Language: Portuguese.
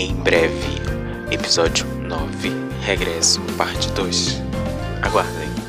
em breve. Episódio 9, Regresso, parte 2. Aguardem.